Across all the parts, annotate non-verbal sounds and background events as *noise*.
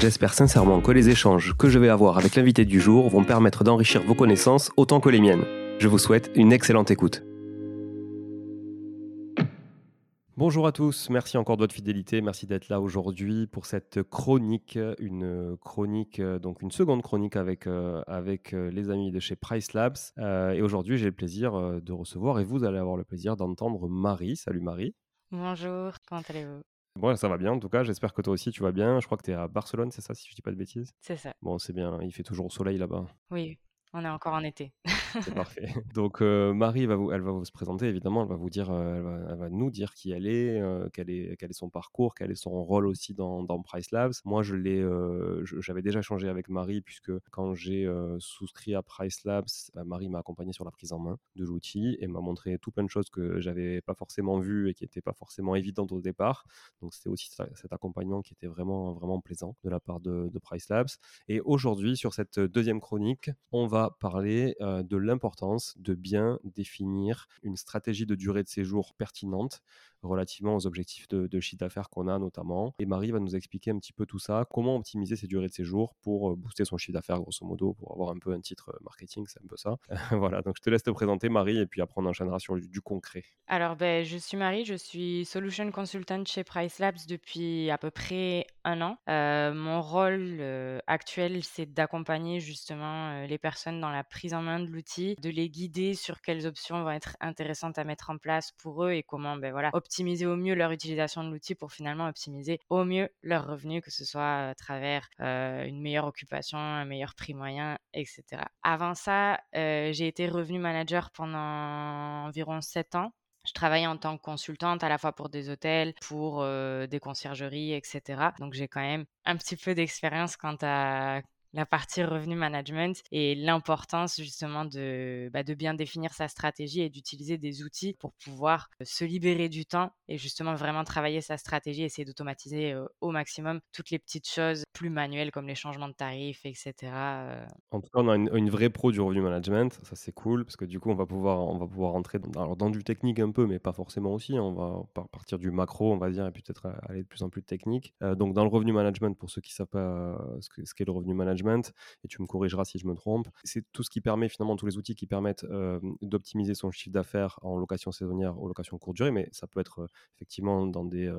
J'espère sincèrement que les échanges que je vais avoir avec l'invité du jour vont permettre d'enrichir vos connaissances autant que les miennes. Je vous souhaite une excellente écoute. Bonjour à tous, merci encore de votre fidélité, merci d'être là aujourd'hui pour cette chronique, une chronique, donc une seconde chronique avec, euh, avec euh, les amis de chez Price Labs. Euh, et aujourd'hui, j'ai le plaisir de recevoir et vous allez avoir le plaisir d'entendre Marie. Salut Marie. Bonjour, comment allez-vous? Bon, ça va bien en tout cas, j'espère que toi aussi tu vas bien. Je crois que tu es à Barcelone, c'est ça, si je dis pas de bêtises? C'est ça. Bon, c'est bien, il fait toujours soleil là-bas. Oui, on est encore en été. *laughs* C'est parfait. *laughs* Donc euh, Marie va vous, elle va vous se présenter évidemment, elle va vous dire, euh, elle, va, nous dire qui elle est, euh, quel est, quel est son parcours, quel est son rôle aussi dans, Price Labs. Moi, j'avais déjà échangé avec Marie puisque quand j'ai souscrit à Price Labs, Marie m'a accompagné sur la prise en main de l'outil et m'a montré tout plein de choses que j'avais pas forcément vues et qui n'étaient pas forcément évidentes au départ. Donc c'était aussi cet accompagnement qui était vraiment vraiment plaisant de la part de Price Labs. Et aujourd'hui, sur cette deuxième chronique, on va parler de l'importance de bien définir une stratégie de durée de séjour pertinente relativement aux objectifs de, chiffre d'affaires qu'on a notamment. Et Marie va nous expliquer un petit peu tout ça, comment optimiser ses durées de séjour pour euh, booster son chiffre d'affaires grosso modo, pour avoir un peu un titre euh, marketing, c'est un peu ça. *laughs* voilà, donc je te laisse te présenter Marie et puis après on enchaînera sur du, concret. Alors ben, je suis Marie, je suis Solution Consultant chez Price Labs depuis à peu près un an. Euh, mon rôle actuel, c'est d'accompagner justement les personnes dans la prise en main de l'outil, de les guider sur quelles options vont être intéressantes à mettre en place pour eux et comment ben, voilà, optimiser au mieux leur utilisation de l'outil pour finalement optimiser au mieux leurs revenus, que ce soit à travers euh, une meilleure occupation, un meilleur prix moyen, etc. Avant ça, euh, j'ai été revenu manager pendant environ 7 ans. Je travaillais en tant que consultante à la fois pour des hôtels, pour euh, des conciergeries, etc. Donc j'ai quand même un petit peu d'expérience quant à la partie revenu management et l'importance justement de, bah, de bien définir sa stratégie et d'utiliser des outils pour pouvoir euh, se libérer du temps et justement vraiment travailler sa stratégie, essayer d'automatiser euh, au maximum toutes les petites choses plus manuelles comme les changements de tarifs, etc. Euh. En tout cas, on a une, vraie pro du revenu management, ça c'est cool parce que du coup on va pouvoir, on va pouvoir rentrer dans, dans du technique un peu, mais pas forcément aussi. Hein. On va partir du macro, on va dire, et peut-être aller de plus en plus technique. donc dans le revenu management, pour ceux qui savent pas ce qu'est le revenu management, et tu me corrigeras si je me trompe. C'est tout ce qui permet finalement, tous les outils qui permettent d'optimiser son chiffre d'affaires en location saisonnière ou location courte durée, mais ça peut être effectivement dans des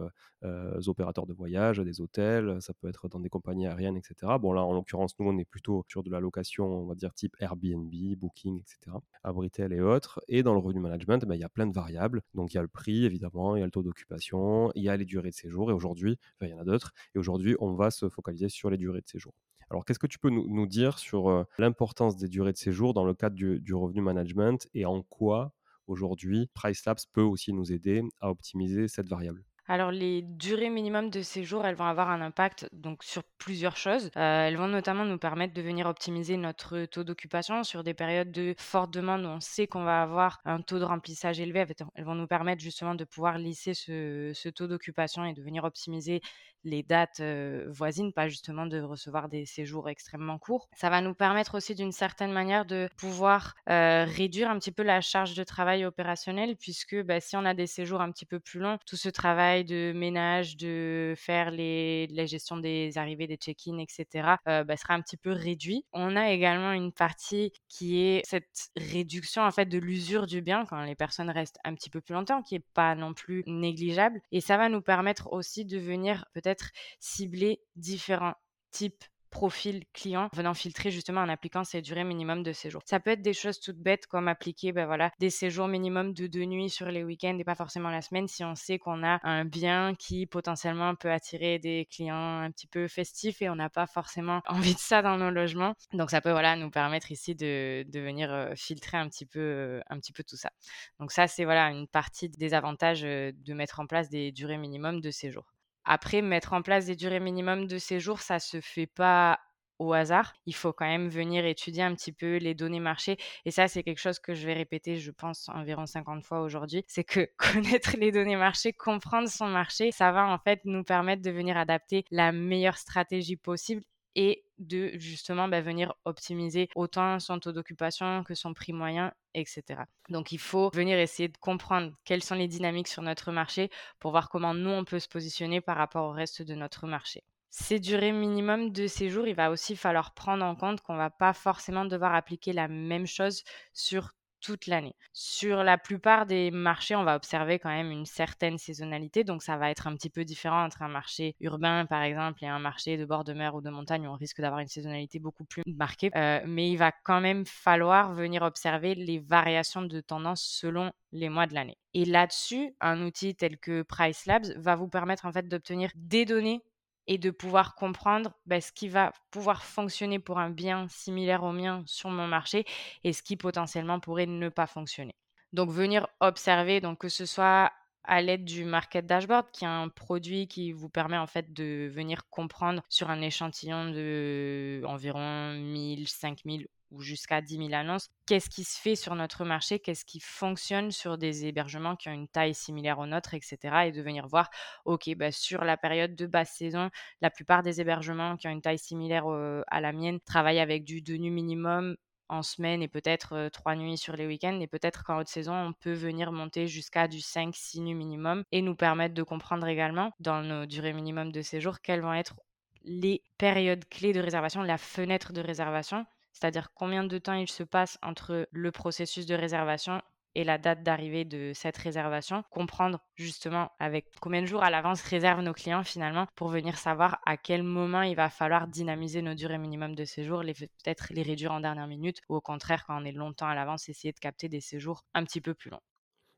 opérateurs de voyage, des hôtels, ça peut être dans des compagnies aériennes, etc. Bon là, en l'occurrence, nous, on est plutôt sur de la location, on va dire type Airbnb, Booking, etc., Abritel et autres. Et dans le revenu management, ben, il y a plein de variables. Donc il y a le prix, évidemment, il y a le taux d'occupation, il y a les durées de séjour, et aujourd'hui, il y en a d'autres. Et aujourd'hui, on va se focaliser sur les durées de séjour. Alors, qu'est-ce que tu peux nous, dire sur l'importance des durées de séjour dans le cadre du, revenu management et en quoi aujourd'hui PriceLabs peut aussi nous aider à optimiser cette variable? Alors, les durées minimum de séjour, elles vont avoir un impact donc sur plusieurs choses. Euh, elles vont notamment nous permettre de venir optimiser notre taux d'occupation sur des périodes de forte demande où on sait qu'on va avoir un taux de remplissage élevé. Elles vont nous permettre justement de pouvoir lisser ce, taux d'occupation et de venir optimiser les dates voisines, pas justement de recevoir des séjours extrêmement courts. Ça va nous permettre aussi d'une certaine manière de pouvoir réduire un petit peu la charge de travail opérationnel, puisque bah, si on a des séjours un petit peu plus longs, tout ce travail de ménage, de faire les, la gestion des arrivées, des check-in, etc., bah, sera un petit peu réduit. On a également une partie qui est cette réduction en fait de l'usure du bien quand les personnes restent un petit peu plus longtemps, qui est pas non plus négligeable. Et ça va nous permettre aussi de venir peut-être cibler différents types profil client venant filtrer justement en appliquant ces durées minimum de séjour. Ça peut être des choses toutes bêtes comme appliquer ben voilà, des séjours minimum de deux nuits sur les week-ends et pas forcément la semaine si on sait qu'on a un bien qui potentiellement peut attirer des clients un petit peu festifs et on n'a pas forcément *laughs* envie de ça dans nos logements. Donc ça peut voilà, nous permettre ici de, de venir euh, filtrer un petit, peu, euh, un petit peu tout ça. Donc ça c'est voilà, une partie des avantages euh, de mettre en place des durées minimum de séjour. Après, mettre en place des durées minimum de séjour, ça se fait pas au hasard. Il faut quand même venir étudier un petit peu les données marché. Et ça, c'est quelque chose que je vais répéter, je pense, environ 50 fois aujourd'hui. C'est que *laughs* connaître les données marché, comprendre son marché, ça va en fait nous permettre de venir adapter la meilleure stratégie possible et de justement bah, venir optimiser autant son taux d'occupation que son prix moyen, etc. Donc il faut venir essayer de comprendre quelles sont les dynamiques sur notre marché pour voir comment nous, on peut se positionner par rapport au reste de notre marché. Ces durées minimum de séjour, il va aussi falloir prendre en compte qu'on va pas forcément devoir appliquer la même chose sur toute l'année. Sur la plupart des marchés, on va observer quand même une certaine saisonnalité, donc ça va être un petit peu différent entre un marché urbain, par exemple, et un marché de bord de mer ou de montagne, où on risque d'avoir une saisonnalité beaucoup plus marquée. Euh, mais il va quand même falloir venir observer les variations de tendance selon les mois de l'année. Et là-dessus, un outil tel que Price Labs va vous permettre en fait d'obtenir des données et de pouvoir comprendre bah, ce qui va pouvoir fonctionner pour un bien similaire au mien sur mon marché et ce qui potentiellement pourrait ne pas fonctionner. Donc venir observer, donc que ce soit à l'aide du Market Dashboard, qui est un produit qui vous permet en fait de venir comprendre sur un échantillon de environ 1000, 5000 ou jusqu'à 10 000 annonces, qu'est-ce qui se fait sur notre marché, qu'est-ce qui fonctionne sur des hébergements qui ont une taille similaire aux nôtres, etc. Et de venir voir, OK, bah, sur la période de basse saison, la plupart des hébergements qui ont une taille similaire à la mienne travaillent avec du deux nuits minimum en semaine et peut-être trois nuits sur les week-ends. Et peut-être qu'en haute saison, on peut venir monter jusqu'à du 5-6 nuits minimum et nous permettre de comprendre également, dans nos durées minimum de séjour, quelles vont être les périodes clés de réservation, la fenêtre de réservation c'est-à-dire combien de temps il se passe entre le processus de réservation et la date d'arrivée de cette réservation, comprendre justement avec combien de jours à l'avance réservent nos clients finalement pour venir savoir à quel moment il va falloir dynamiser nos durées minimum de séjour, peut-être les réduire en dernière minute ou au contraire quand on est longtemps à l'avance essayer de capter des séjours un petit peu plus longs.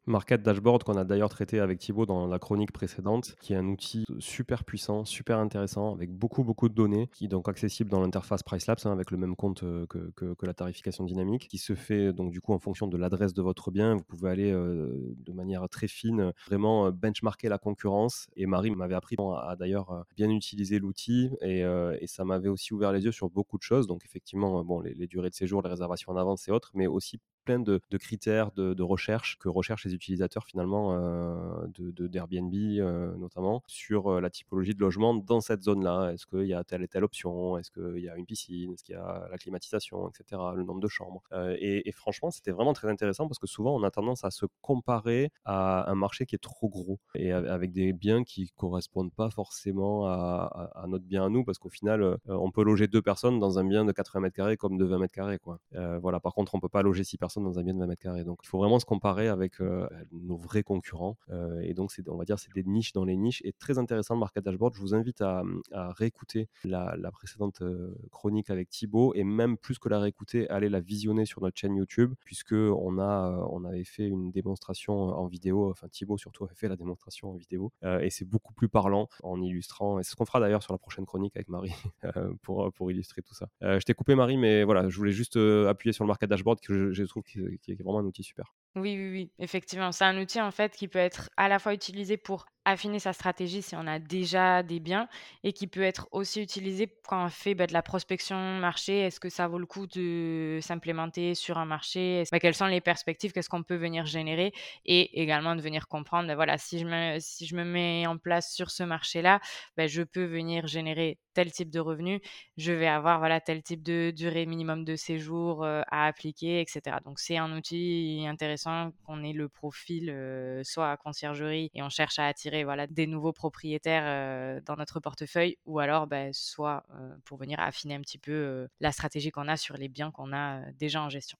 Market Dashboard qu'on a d'ailleurs traité avec Thibaut dans la chronique précédente, qui est un outil super puissant, super intéressant, avec beaucoup beaucoup de données, qui est donc accessible dans l'interface PriceLabs hein, avec le même compte euh, que, que, la tarification dynamique, qui se fait donc du coup en fonction de l'adresse de votre bien. Vous pouvez aller euh, de manière très fine, vraiment euh, benchmarker la concurrence. Et Marie m'avait appris à, d'ailleurs bien utiliser l'outil et, et, ça m'avait aussi ouvert les yeux sur beaucoup de choses. Donc effectivement, bon, les durées de séjour, les réservations en avance et autres, mais aussi plein de, critères de, recherche que recherchent les utilisateurs finalement euh, d'Airbnb euh, notamment sur euh, la typologie de logement dans cette zone-là. Est-ce qu'il y a telle et telle option? Est-ce qu'il y a une piscine? Est-ce qu'il y a la climatisation, etc. Le nombre de chambres? Et, franchement, c'était vraiment très intéressant parce que souvent on a tendance à se comparer à un marché qui est trop gros et avec des biens qui correspondent pas forcément à, notre bien à nous parce qu'au final, on peut loger deux personnes dans un bien de 80 mètres carrés comme de 20 mètres carrés. Quoi. voilà. Par contre, on peut pas loger six personnes dans un bien de 20 mètres carrés. Donc, il faut vraiment se comparer avec euh, nos vrais concurrents. Euh, et donc, on va dire, c'est des niches dans les niches. Et très intéressant le market dashboard. Je vous invite à, réécouter la, précédente euh, chronique avec Thibaut et même plus que la réécouter, aller la visionner sur notre chaîne YouTube, puisque on avait fait une démonstration en vidéo. Enfin, Thibaut surtout avait fait la démonstration en vidéo. et c'est beaucoup plus parlant en illustrant. Et c'est ce qu'on fera d'ailleurs sur la prochaine chronique avec Marie *laughs* pour, pour illustrer tout ça. je t'ai coupé Marie, mais voilà, je voulais juste appuyer sur le market dashboard que je, je trouve qui, est vraiment un outil super. Oui, oui, oui, effectivement. C'est un outil en fait qui peut être à la fois utilisé pour affiner sa stratégie si on a déjà des biens et qui peut être aussi utilisé quand on fait bah, de la prospection marché. Est-ce que ça vaut le coup de s'implémenter sur un marché? Bah, Quelles sont les perspectives? Qu'est-ce qu'on peut venir générer? Et également de venir comprendre, bah, voilà, si je, me, si je me mets en place sur ce marché-là, je peux venir générer tel type de revenus, je vais avoir voilà, tel type de durée minimum de séjour euh, à appliquer, etc. Donc c'est un outil intéressant qu'on ait le profil euh, soit à conciergerie et on cherche à attirer voilà, des nouveaux propriétaires dans notre portefeuille ou alors bah, soit pour venir affiner un petit peu la stratégie qu'on a sur les biens qu'on a déjà en gestion.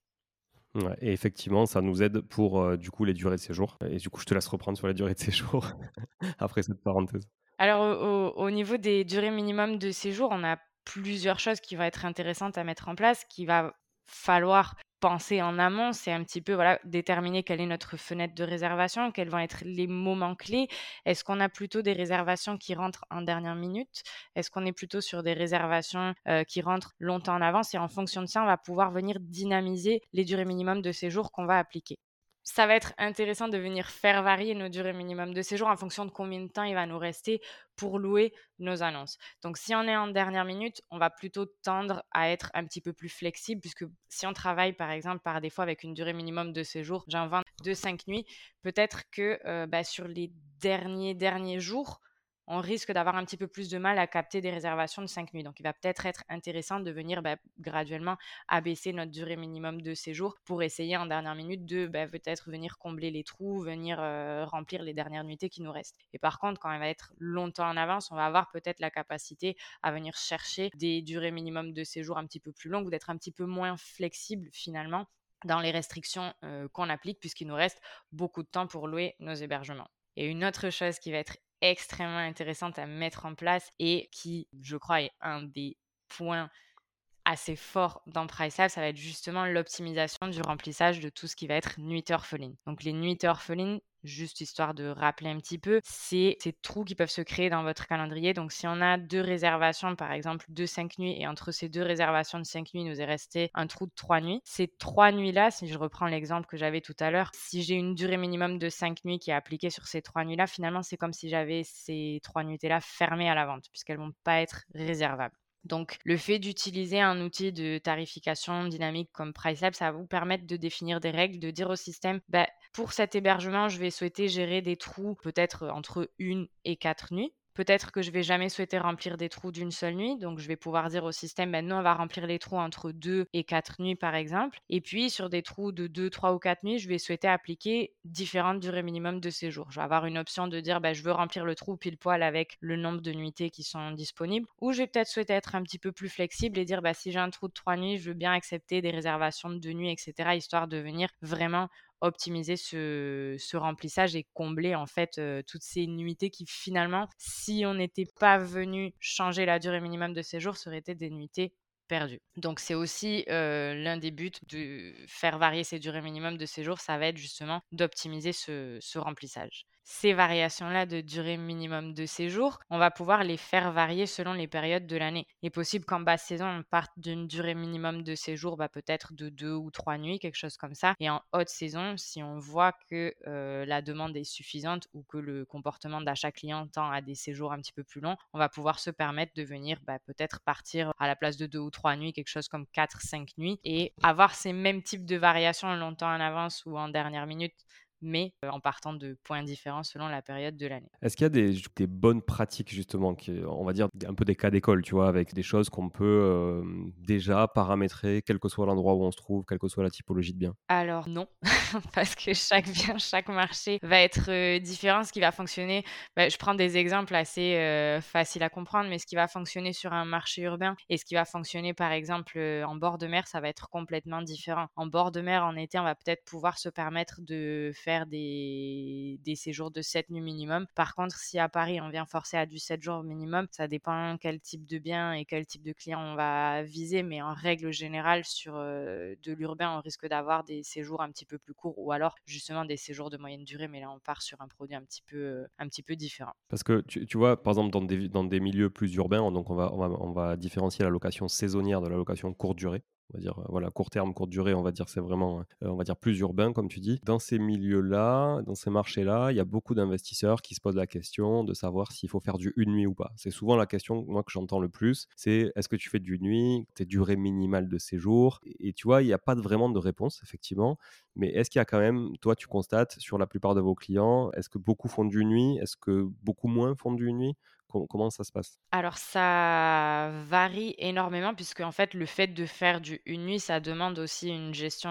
et effectivement, ça nous aide pour du coup les durées de séjour. Et du coup, je te laisse reprendre sur les durées de séjour *laughs* après cette parenthèse. Alors, au, niveau des durées minimum de séjour, on a plusieurs choses qui vont être intéressantes à mettre en place, qui va falloir penser en amont, c'est un petit peu déterminer quelle est notre fenêtre de réservation, quels vont être les moments clés. Est-ce qu'on a plutôt des réservations qui rentrent en dernière minute? Est-ce qu'on est plutôt sur des réservations euh, qui rentrent longtemps en avance Et en fonction de ça, on va pouvoir venir dynamiser les durées minimum de séjour qu'on va appliquer? Ça va être intéressant de venir faire varier nos durées minimum de séjour en fonction de combien de temps il va nous rester pour louer nos annonces. Donc si on est en dernière minute, on va plutôt tendre à être un petit peu plus flexible puisque si on travaille par exemple par défaut avec une durée minimum de séjour, j'invente de 5 nuits, peut-être que euh, bah, sur les derniers derniers jours, on risque d'avoir un petit peu plus de mal à capter des réservations de 5 nuits. Donc, il va peut-être être intéressant de venir bah, graduellement abaisser notre durée minimum de séjour pour essayer en dernière minute de bah, peut-être venir combler les trous, venir euh, remplir les dernières nuitées qui nous restent. Et par contre, quand il va être longtemps en avance, on va avoir peut-être la capacité à venir chercher des durées minimum de séjour un petit peu plus longues ou d'être un petit peu moins flexible finalement dans les restrictions euh, qu'on applique puisqu'il nous reste beaucoup de temps pour louer nos hébergements. Et une autre chose qui va être extrêmement intéressante à mettre en place et qui, je crois, est un des points assez forts dans PriceLab, ça va être justement l'optimisation du remplissage de tout ce qui va être nuit orpheline. Donc les nuits orphelines, juste histoire de rappeler un petit peu, c'est ces trous qui peuvent se créer dans votre calendrier. Donc, si on a deux réservations, par exemple, de cinq nuits, et entre ces deux réservations de cinq nuits, il nous est resté un trou de trois nuits, ces trois nuits-là, si je reprends l'exemple que j'avais tout à l'heure, si j'ai une durée minimum de cinq nuits qui est appliquée sur ces trois nuits-là, finalement, c'est comme si j'avais ces trois nuits-là fermées à la vente, puisqu'elles vont pas être réservables. Donc, le fait d'utiliser un outil de tarification dynamique comme PriceLab, ça va vous permettre de définir des règles, de dire au système, bah, pour cet hébergement, je vais souhaiter gérer des trous peut-être entre une et quatre nuits. Peut-être que je vais jamais souhaiter remplir des trous d'une seule nuit, donc je vais pouvoir dire au système, maintenant on va remplir les trous entre 2 et 4 nuits par exemple. Et puis sur des trous de 2, 3 ou 4 nuits, je vais souhaiter appliquer différentes durées minimum de séjour. Je vais avoir une option de dire, bah, je veux remplir le trou pile poil avec le nombre de nuitées qui sont disponibles. Ou je vais peut-être souhaiter être un petit peu plus flexible et dire, bah, si j'ai un trou de 3 nuits, je veux bien accepter des réservations de 2 nuits, etc., histoire de venir vraiment optimiser ce, remplissage et combler en fait toutes ces nuitées qui finalement, si on n'était pas venu changer la durée minimum de séjour, seraient été des nuitées perdues. Donc c'est aussi l'un des buts de faire varier ces durées minimum de séjour, ça va être justement d'optimiser ce remplissage ces variations-là de durée minimum de séjour, on va pouvoir les faire varier selon les périodes de l'année. Il est possible qu'en basse saison, on parte d'une durée minimum de séjour bah, peut-être de deux ou trois nuits, quelque chose comme ça. Et en haute saison, si on voit que euh, la demande est suffisante ou que le comportement d'achat client tend à des séjours un petit peu plus longs, on va pouvoir se permettre de venir bah, peut-être partir à la place de deux ou trois nuits, quelque chose comme quatre, cinq nuits, et avoir ces mêmes types de variations longtemps en avance ou en dernière minute mais en partant de points différents selon la période de l'année. Est-ce qu'il y a des, bonnes pratiques justement, qui, on va dire un peu des cas d'école, tu vois, avec des choses qu'on peut déjà paramétrer, quel que soit l'endroit où on se trouve, quelle que soit la typologie de bien? Alors non, *laughs* parce que chaque bien, chaque marché va être différent. Ce qui va fonctionner, bah, je prends des exemples assez faciles à comprendre, mais ce qui va fonctionner sur un marché urbain et ce qui va fonctionner par exemple en bord de mer, ça va être complètement différent. En bord de mer, en été, on va peut-être pouvoir se permettre de faire des, séjours de 7 nuits minimum. Par contre, si à Paris, on vient forcer à du 7 jours minimum, ça dépend quel type de bien et quel type de client on va viser. Mais en règle générale, sur euh, de l'urbain, on risque d'avoir des séjours un petit peu plus courts ou alors justement des séjours de moyenne durée. Mais là, on part sur un produit un petit peu, euh, différent. Parce que tu, vois, par exemple, dans des, milieux plus urbains, donc on va différencier la location saisonnière de la location courte durée on va dire euh, voilà court terme, courte durée, on va dire c'est vraiment euh, on va dire plus urbain comme tu dis. Dans ces milieux-là, dans ces marchés-là, il y a beaucoup d'investisseurs qui se posent la question de savoir s'il faut faire du une nuit ou pas. C'est souvent la question moi que j'entends le plus, c'est est-ce que tu fais du nuit, tes durées minimales de séjour? Et, tu vois, il n'y a pas vraiment de réponse effectivement, mais est-ce qu'il y a quand même toi tu constates sur la plupart de vos clients, est-ce que beaucoup font du nuit, est-ce que beaucoup moins font du nuit? Comment ça se passe? Alors ça varie énormément puisque en fait le fait de faire du une nuit, ça demande aussi une gestion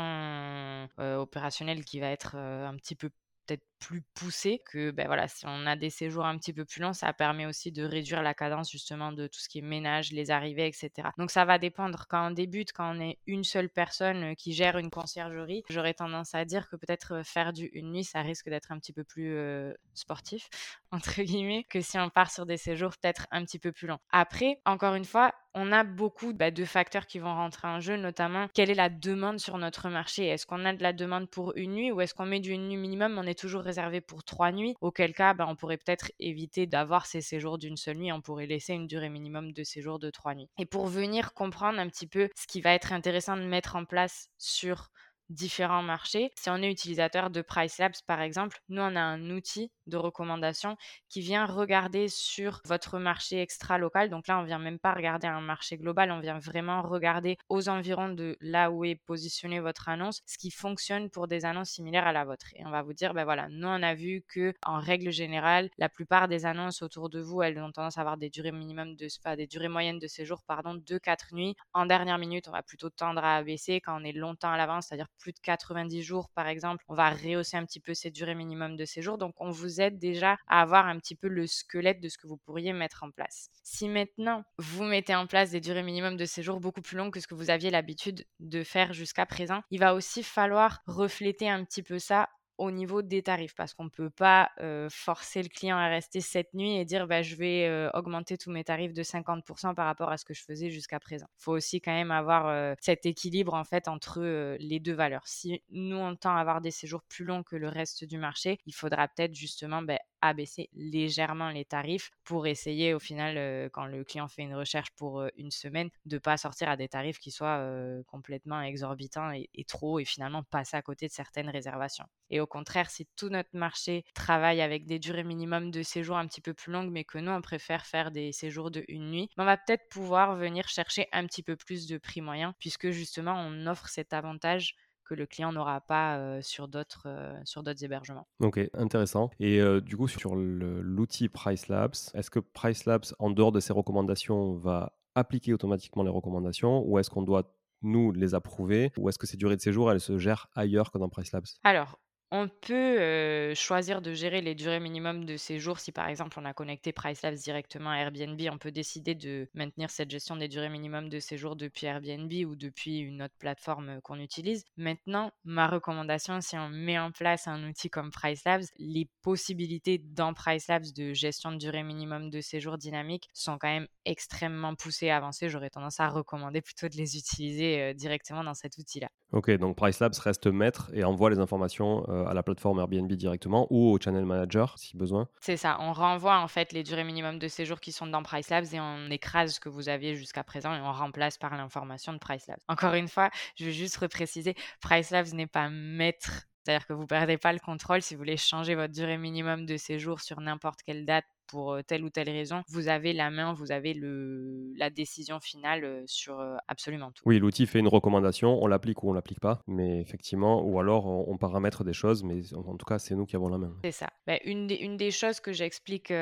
opérationnelle qui va être un petit peu peut-être plus poussé que ben voilà, si on a des séjours un petit peu plus longs, ça permet aussi de réduire la cadence justement de tout ce qui est ménage, les arrivées, etc. Donc ça va dépendre. Quand on débute, quand on est une seule personne euh, qui gère une conciergerie, j'aurais tendance à dire que peut-être euh, faire du une nuit, ça risque d'être un petit peu plus euh, sportif, *laughs* entre guillemets, que si on part sur des séjours peut-être un petit peu plus longs. Après, encore une fois, on a beaucoup bah, de facteurs qui vont rentrer en jeu, notamment quelle est la demande sur notre marché? Est-ce qu'on a de la demande pour une nuit ou est-ce qu'on met du une nuit minimum, on est toujours réservé pour trois nuits, auquel cas bah, on pourrait peut-être éviter d'avoir ces séjours d'une seule nuit, on pourrait laisser une durée minimum de séjour de trois nuits. Et pour venir comprendre un petit peu ce qui va être intéressant de mettre en place sur différents marchés. Si on est utilisateur de PriceLabs, par exemple, nous, on a un outil de recommandation qui vient regarder sur votre marché extra local. Donc là, on vient même pas regarder un marché global, on vient vraiment regarder aux environs de là où est positionnée votre annonce, ce qui fonctionne pour des annonces similaires à la vôtre. Et on va vous dire, ben voilà, nous, on a vu que en règle générale, la plupart des annonces autour de vous, elles ont tendance à avoir des durées minimum de, des durées moyennes de séjour, pardon, de 4 nuits. En dernière minute, on va plutôt tendre à abaisser quand on est longtemps à l'avance, c'est-à-dire plus de 90 jours, par exemple. On va rehausser un petit peu ces durées minimum de séjour. Donc, on vous aide déjà à avoir un petit peu le squelette de ce que vous pourriez mettre en place. Si maintenant, vous mettez en place des durées minimum de séjour beaucoup plus longues que ce que vous aviez l'habitude de faire jusqu'à présent, il va aussi falloir refléter un petit peu ça au niveau des tarifs parce qu'on ne peut pas forcer le client à rester cette nuit et dire bah, je vais augmenter tous mes tarifs de 50% par rapport à ce que je faisais jusqu'à présent. Il faut aussi quand même avoir cet équilibre en fait entre les deux valeurs. Si nous on tend avoir des séjours plus longs que le reste du marché, il faudra peut-être justement bah, abaisser légèrement les tarifs pour essayer au final, quand le client fait une recherche pour une semaine, de ne pas sortir à des tarifs qui soient complètement exorbitants et, trop et finalement passer à côté de certaines réservations. Et au contraire, si tout notre marché travaille avec des durées minimum de séjour un petit peu plus longues, mais que nous, on préfère faire des séjours de une nuit, on va peut-être pouvoir venir chercher un petit peu plus de prix moyen puisque justement, on offre cet avantage que le client n'aura pas sur d'autres sur d'autres hébergements. Ok, intéressant. Et du coup, sur l'outil PriceLabs, est-ce que PriceLabs, en dehors de ses recommandations, va appliquer automatiquement les recommandations ou est-ce qu'on doit nous les approuver ou est-ce que ces durées de séjour, elles se gèrent ailleurs que dans PriceLabs? Alors, on peut, choisir de gérer les durées minimum de séjour. Si par exemple on a connecté PriceLabs directement à Airbnb, on peut décider de maintenir cette gestion des durées minimum de séjour depuis Airbnb ou depuis une autre plateforme, qu'on utilise. Maintenant, ma recommandation, si on met en place un outil comme PriceLabs, les possibilités dans PriceLabs de gestion de durée minimum de séjour dynamique sont quand même extrêmement poussées avancées. J'aurais tendance à recommander plutôt de les utiliser, directement dans cet outil-là. OK, donc PriceLabs reste maître et envoie les informations, à la plateforme Airbnb directement ou au channel manager si besoin. C'est ça, on renvoie en fait les durées minimum de séjour qui sont dans PriceLabs et on écrase ce que vous aviez jusqu'à présent et on remplace par l'information de PriceLabs. Encore une fois, je veux juste repréciser, PriceLabs n'est pas maître c'est-à-dire que vous ne perdez pas le contrôle si vous voulez changer votre durée minimum de séjour sur n'importe quelle date pour telle ou telle raison, vous avez la main, vous avez le, la décision finale sur absolument tout. Oui, l'outil fait une recommandation, on l'applique ou on l'applique pas, mais effectivement, ou alors on, paramètre des choses, mais en, tout cas, c'est nous qui avons la main. C'est ça. Bah, une, des, une des choses que j'explique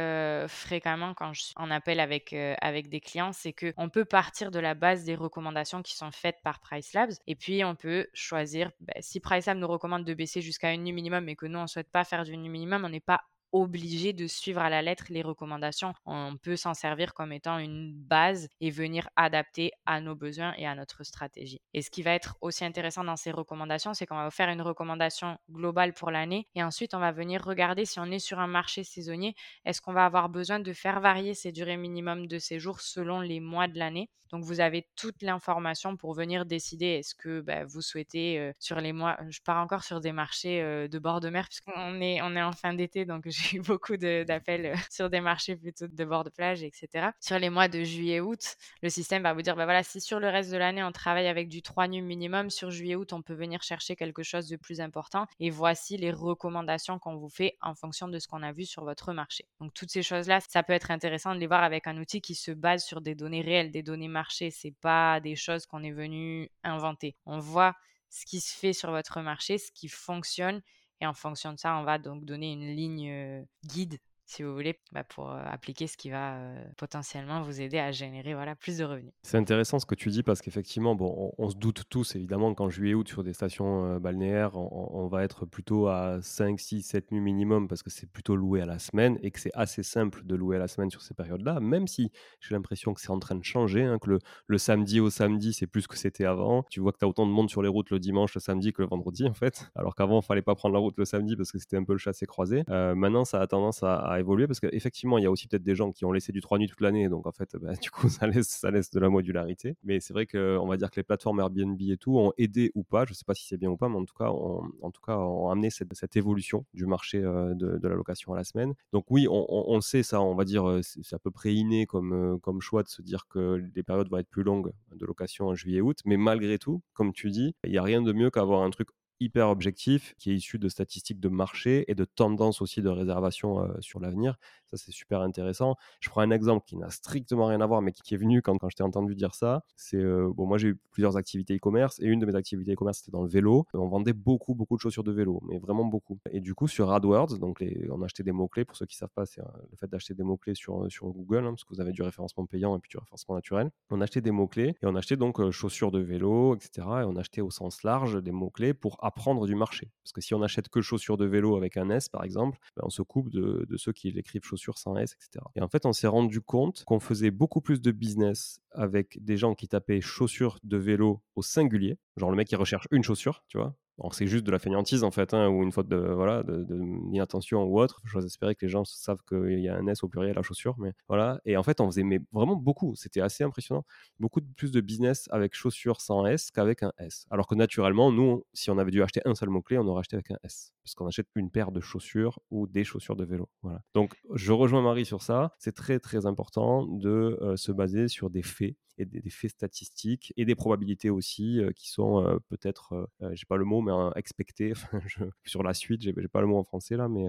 fréquemment quand je suis en appel avec, avec des clients, c'est qu'on peut partir de la base des recommandations qui sont faites par PriceLabs, et puis on peut choisir, bah, si PriceLabs nous recommande de baisser jusqu'à une nuit minimum et que nous, on ne souhaite pas faire du nuit minimum, on n'est pas obligé de suivre à la lettre les recommandations. On peut s'en servir comme étant une base et venir adapter à nos besoins et à notre stratégie. Et ce qui va être aussi intéressant dans ces recommandations, c'est qu'on va faire une recommandation globale pour l'année et ensuite on va venir regarder si on est sur un marché saisonnier, est-ce qu'on va avoir besoin de faire varier ces durées minimum de séjour selon les mois de l'année. Donc vous avez toute l'information pour venir décider est-ce que bah, vous souhaitez euh, sur les mois, je pars encore sur des marchés euh, de bord de mer puisqu'on est, on est en fin d'été donc *laughs* j'ai eu beaucoup d'appels euh, *laughs* sur des marchés plutôt de bord de plage, etc. Sur les mois de juillet-août, le système va vous dire, bah voilà, si sur le reste de l'année, on travaille avec du 3 nuits minimum, sur juillet-août, on peut venir chercher quelque chose de plus important. Et voici les recommandations qu'on vous fait en fonction de ce qu'on a vu sur votre marché. Donc, toutes ces choses-là, ça peut être intéressant de les voir avec un outil qui se base sur des données réelles, des données marché. C'est pas des choses qu'on est venu inventer. On voit ce qui se fait sur votre marché, ce qui fonctionne et en fonction de ça, on va donc donner une ligne guide si vous voulez, bah, pour appliquer ce qui va potentiellement vous aider à générer voilà, plus de revenus. C'est intéressant ce que tu dis parce qu'effectivement, bon, on, se doute tous évidemment qu'en juillet-août sur des stations balnéaires, on, va être plutôt à 5, 6, 7 nuits minimum parce que c'est plutôt loué à la semaine et que c'est assez simple de louer à la semaine sur ces périodes-là, même si j'ai l'impression que c'est en train de changer, hein, que le, samedi au samedi, c'est plus que c'était avant. Tu vois que tu as autant de monde sur les routes le dimanche, le samedi que le vendredi en fait, alors qu'avant, il fallait pas prendre la route le samedi parce que c'était un peu le chassé croisé. maintenant, ça a tendance à évoluer parce qu'effectivement, il y a aussi peut-être des gens qui ont laissé du 3 nuits toute l'année, donc en fait, bah, du coup, *laughs* ça laisse, ça laisse de la modularité. Mais c'est vrai qu'on va dire que les plateformes Airbnb et tout ont aidé ou pas, je ne sais pas si c'est bien ou pas, mais en tout cas, ont, en tout cas, ont amené cette, évolution du marché euh, de, la location à la semaine. Donc oui, on, sait, ça, on va dire, euh, c'est à peu près inné comme, euh, comme choix de se dire que les périodes vont être plus longues de location en juillet-août, mais malgré tout, comme tu dis, il n'y a rien de mieux qu'avoir un truc hyper objectif qui est issu de statistiques de marché et de tendances aussi de réservation euh, sur l'avenir. Ça, c'est super intéressant. Je prends un exemple qui n'a strictement rien à voir, mais qui, est venu quand, quand je t'ai entendu dire ça. C'est euh, bon, moi j'ai eu plusieurs activités e-commerce et une de mes activités e-commerce c'était dans le vélo. On vendait beaucoup, beaucoup de chaussures de vélo, mais vraiment beaucoup. Et du coup, sur AdWords, donc on achetait des mots-clés. Pour ceux qui ne savent pas, c'est le fait d'acheter des mots-clés sur, sur Google, hein, parce que vous avez du référencement payant et puis du référencement naturel. On achetait des mots-clés et on achetait donc euh, chaussures de vélo, etc. Et on achetait au sens large des mots-clés pour apprendre du marché. Parce que si on achète que chaussures de vélo avec un S, par exemple, ben, on se coupe de, de ceux qui l'écrivent chaussures sans S, etc. Et en fait, on s'est rendu compte qu'on faisait beaucoup plus de business avec des gens qui tapaient chaussures de vélo au singulier, genre le mec qui recherche une chaussure, tu vois, c'est juste de la fainéantise en fait, hein, ou une faute de voilà d'inattention ou autre. J'ose espérer que les gens savent qu'il y a un S au pluriel à chaussures, mais voilà. Et en fait, on faisait mais vraiment beaucoup. C'était assez impressionnant. Beaucoup plus de business avec chaussures sans S qu'avec un S. Alors que naturellement, nous, si on avait dû acheter un seul mot clé, on aurait acheté avec un S, parce qu'on achète une paire de chaussures ou des chaussures de vélo. Voilà. Donc, je rejoins Marie sur ça. C'est très très important de euh, se baser sur des faits et des, faits statistiques et des probabilités aussi euh, qui sont euh, peut-être, j'ai pas le mot, mais expecté *laughs* sur la suite, j'ai pas le mot en français là, mais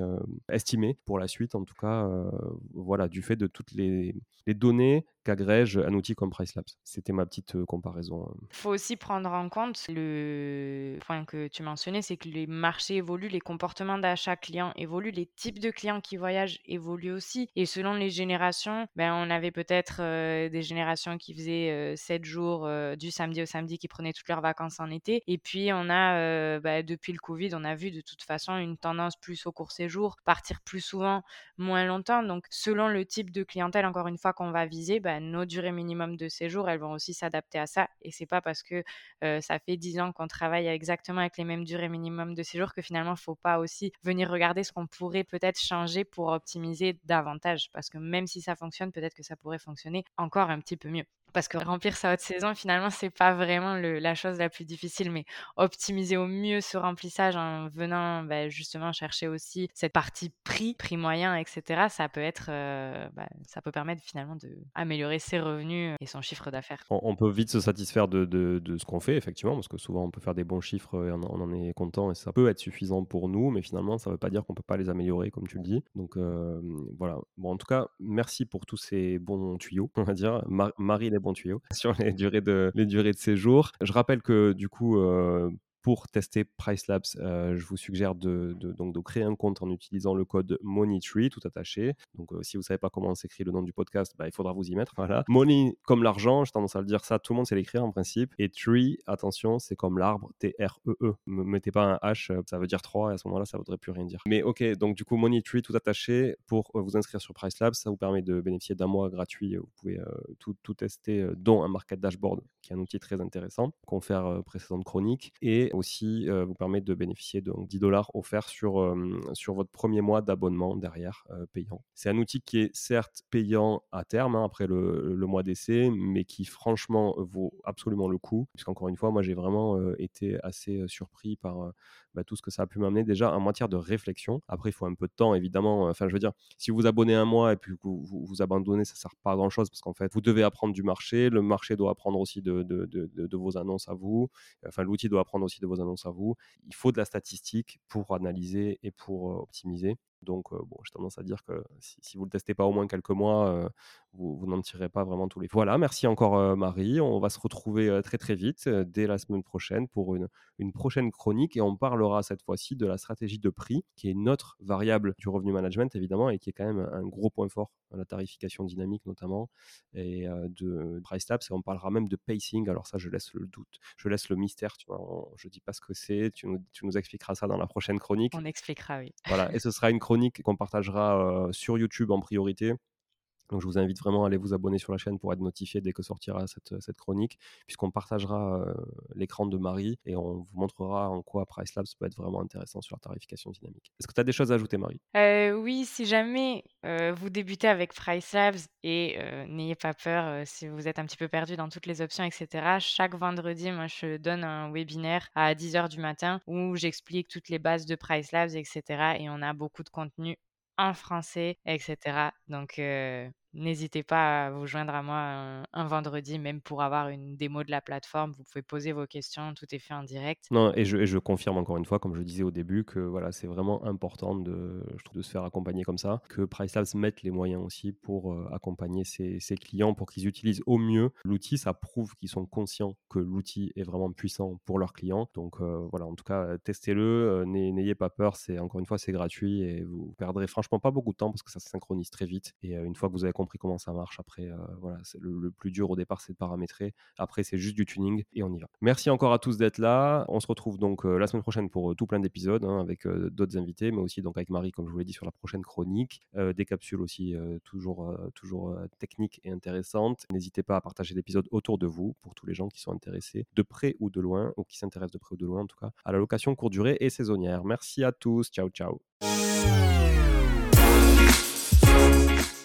estimé pour la suite en tout cas, voilà, du fait de toutes les données qu'agrège un outil comme PriceLabs. C'était ma petite euh, comparaison. Il hein. faut aussi prendre en compte le point que tu mentionnais, c'est que les marchés évoluent, les comportements d'achat clients évoluent, les types de clients qui voyagent évoluent aussi. Et selon les générations, ben, on avait peut-être euh, des générations qui faisaient 7 euh, jours du samedi au samedi, qui prenaient toutes leurs vacances en été. Et puis, on a, ben, depuis le Covid, on a vu de toute façon une tendance plus au court séjour, partir plus souvent, moins longtemps. Donc, selon le type de clientèle, encore une fois, qu'on va viser, ben, nos durées minimum de séjour, elles vont aussi s'adapter à ça. Et c'est pas parce que ça fait 10 ans qu'on travaille exactement avec les mêmes durées minimum de séjour que finalement, faut pas aussi venir regarder ce qu'on pourrait peut-être changer pour optimiser davantage. Parce que même si ça fonctionne, peut-être que ça pourrait fonctionner encore un petit peu mieux. Parce que remplir sa haute saison, finalement, c'est pas vraiment la chose la plus difficile, mais optimiser au mieux ce remplissage en venant bah, justement chercher aussi cette partie prix, prix moyen, etc. Ça peut être, euh, bah, ça peut permettre finalement d'améliorer ses revenus et son chiffre d'affaires. On, peut vite se satisfaire de, ce qu'on fait, effectivement, parce que souvent on peut faire des bons chiffres et on, en est content et ça peut être suffisant pour nous, mais finalement, ça veut pas dire qu'on peut pas les améliorer, comme tu le dis. Donc euh, voilà. Bon, en tout cas, merci pour tous ces bons tuyaux, *laughs* on va dire. Marie bons tuyaux *laughs* sur les durées de, les durées de séjour. Je rappelle que du coup, euh, pour tester PriceLabs, euh, je vous suggère de, donc de créer un compte en utilisant le code MoneyTree, tout attaché. Donc, euh, si vous ne savez pas comment s'écrit le nom du podcast, bah, il faudra vous y mettre. *laughs* Voilà. Money comme l'argent, j'ai tendance à le dire ça, tout le monde sait l'écrire en principe. Et tree, attention, c'est comme l'arbre, T-R-E-E. Ne mettez pas un H, euh, ça veut dire 3, et à ce moment-là, ça ne voudrait plus rien dire. Mais ok, donc du coup, MoneyTree, tout attaché, pour vous inscrire sur PriceLabs, ça vous permet de bénéficier d'un mois gratuit. Vous pouvez tout, tout, tester, dont un market dashboard, qui est un outil très intéressant, confère précédente chronique. Et aussi euh, vous permet de bénéficier de 10 dollars offerts sur, euh, sur votre premier mois d'abonnement derrière euh, payant. C'est un outil qui est certes payant à terme, hein, après le, le mois d'essai, mais qui franchement vaut absolument le coup. Puisqu'encore une fois, moi j'ai vraiment été assez surpris par bah, tout ce que ça a pu m'amener déjà en matière de réflexion. Après, il faut un peu de temps, évidemment. Enfin, je veux dire, si vous abonnez un mois et puis vous vous, abandonnez, ça ne sert pas à grand-chose parce qu'en fait, vous devez apprendre du marché. Le marché doit apprendre aussi de, de vos annonces à vous. Enfin, l'outil doit apprendre aussi de vos annonces à vous. Il faut de la statistique pour analyser et pour optimiser. Donc, bon, j'ai tendance à dire que si, vous ne le testez pas au moins quelques mois, vous, n'en tirerez pas vraiment tous les. Voilà, merci encore Marie. On va se retrouver très très vite, dès la semaine prochaine, pour une, une prochaine chronique et on parlera cette fois-ci de la stratégie de prix, qui est une autre variable du revenu management évidemment et qui est quand même un gros point fort la tarification dynamique notamment et de price tabs. Et on parlera même de pacing. Alors ça, je laisse le doute, je laisse le mystère. Tu vois, je dis pas ce que c'est. Tu nous, tu nous expliqueras ça dans la prochaine chronique. On expliquera, oui. Voilà, et ce sera une chronique qu'on partagera sur YouTube en priorité. Donc je vous invite vraiment à aller vous abonner sur la chaîne pour être notifié dès que sortira cette, cette chronique, puisqu'on partagera l'écran de Marie et on vous montrera en quoi Price Labs peut être vraiment intéressant sur la tarification dynamique. Est-ce que tu as des choses à ajouter, Marie? Oui, si jamais vous débutez avec Price Labs et n'ayez pas peur si vous êtes un petit peu perdu dans toutes les options, etc. Chaque vendredi, moi, je donne un webinaire à 10h du matin où j'explique toutes les bases de Price Labs, etc. Et on a beaucoup de contenu en français, etc. Donc, n'hésitez pas à vous joindre à moi un, vendredi, même pour avoir une démo de la plateforme. Vous pouvez poser vos questions, tout est fait en direct. Non, et je, confirme encore une fois, comme je disais au début, que voilà, c'est vraiment important de, je trouve, de se faire accompagner comme ça, que PriceLabs mette les moyens aussi pour euh, accompagner ses, clients, pour qu'ils utilisent au mieux l'outil. Ça prouve qu'ils sont conscients que l'outil est vraiment puissant pour leurs clients. Donc euh, voilà, en tout cas, testez-le, euh, n'ayez pas peur. C'est encore une fois, c'est gratuit et vous perdrez franchement pas beaucoup de temps parce que ça se synchronise très vite. Et une fois que vous avez compris comment ça marche, après, voilà, le, plus dur au départ, c'est de paramétrer. Après, c'est juste du tuning et on y va. Merci encore à tous d'être là. On se retrouve donc la semaine prochaine pour tout plein d'épisodes hein, avec d'autres invités, mais aussi donc avec Marie, comme je vous l'ai dit, sur la prochaine chronique. des capsules aussi toujours, toujours techniques et intéressantes. N'hésitez pas à partager l'épisode autour de vous pour tous les gens qui sont intéressés de près ou de loin, ou qui s'intéressent de près ou de loin en tout cas, à la location courte durée et saisonnière. Merci à tous. Ciao, ciao.